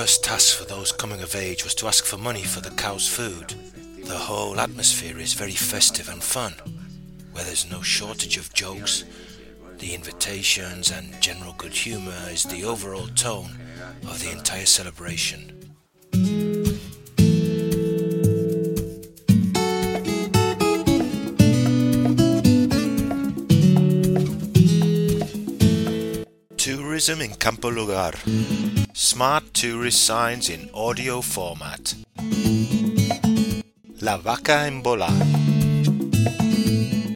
first task for those coming of age was to ask for money for the cow's food. The whole atmosphere is very festive and fun, where there's no shortage of jokes. The invitations and general good humour is the overall tone of the entire celebration. Tourism in Campo Lugar. Smart tourist signs in audio format. La Vaca Embola.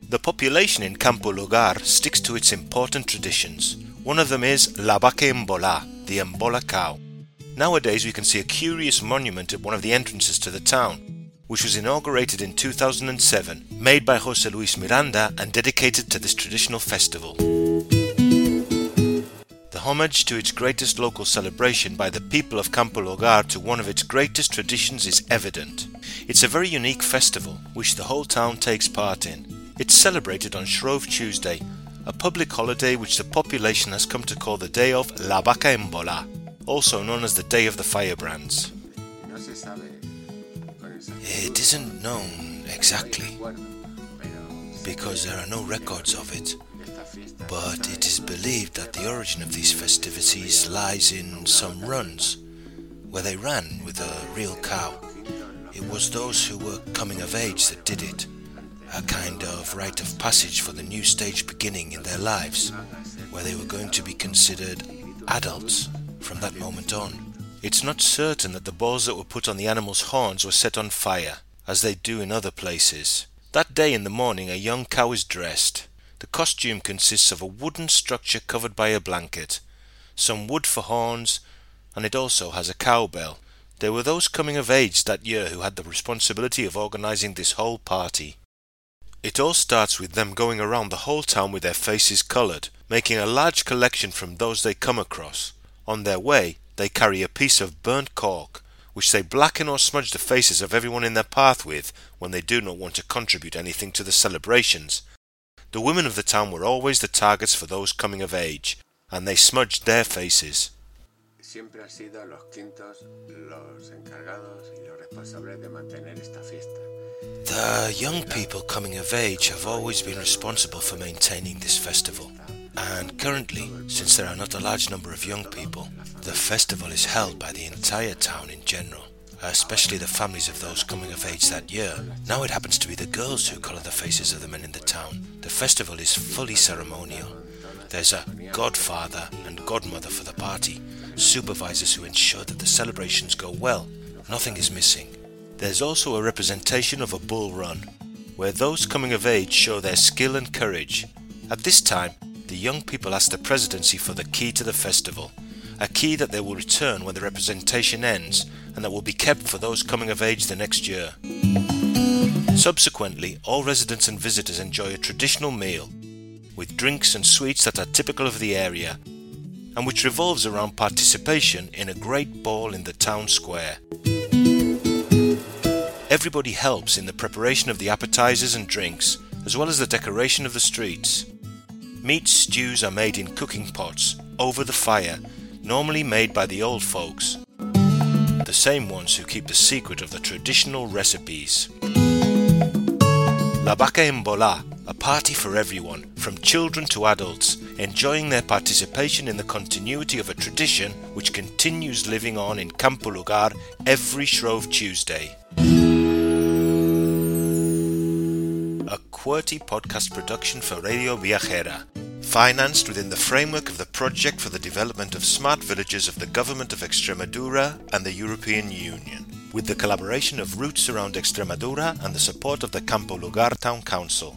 The population in Campo Lugar sticks to its important traditions. One of them is La Vaca Embola, the Embola cow. Nowadays we can see a curious monument at one of the entrances to the town, which was inaugurated in 2007, made by Jose Luis Miranda and dedicated to this traditional festival. Homage to its greatest local celebration by the people of Campo Lugar to one of its greatest traditions is evident. It's a very unique festival, which the whole town takes part in. It's celebrated on Shrove Tuesday, a public holiday which the population has come to call the day of La Vaca Embola, also known as the Day of the Firebrands. It isn't known exactly, because there are no records of it but it is believed that the origin of these festivities lies in some runs, where they ran with a real cow. It was those who were coming of age that did it, a kind of rite of passage for the new stage beginning in their lives, where they were going to be considered adults from that moment on. It's not certain that the balls that were put on the animal's horns were set on fire, as they do in other places. That day in the morning a young cow is dressed, the costume consists of a wooden structure covered by a blanket, some wood for horns, and it also has a cowbell. There were those coming of age that year who had the responsibility of organizing this whole party. It all starts with them going around the whole town with their faces colored, making a large collection from those they come across. On their way, they carry a piece of burnt cork, which they blacken or smudge the faces of everyone in their path with when they do not want to contribute anything to the celebrations, the women of the town were always the targets for those coming of age, and they smudged their faces. Siempre han sido los quintos los encargados y los responsables de mantener esta fiesta. The young people coming of age have always been responsible for maintaining this festival. And currently, since there are not a large number of young people, the festival is held by the entire town in general especially the families of those coming of age that year. Now it happens to be the girls who colour the faces of the men in the town. The festival is fully ceremonial. There's a godfather and godmother for the party, supervisors who ensure that the celebrations go well. Nothing is missing. There's also a representation of a bull run, where those coming of age show their skill and courage. At this time, the young people ask the presidency for the key to the festival, a key that they will return when the representation ends and that will be kept for those coming of age the next year. Subsequently, all residents and visitors enjoy a traditional meal with drinks and sweets that are typical of the area and which revolves around participation in a great ball in the town square. Everybody helps in the preparation of the appetizers and drinks, as well as the decoration of the streets. Meat stews are made in cooking pots over the fire normally made by the old folks, the same ones who keep the secret of the traditional recipes. La Vaca Embola, a party for everyone, from children to adults, enjoying their participation in the continuity of a tradition which continues living on in Campo Lugar every Shrove Tuesday. A QWERTY podcast production for Radio Viajera financed within the framework of the Project for the Development of Smart Villages of the Government of Extremadura and the European Union, with the collaboration of Roots Around Extremadura and the support of the Campo Lugar Town Council.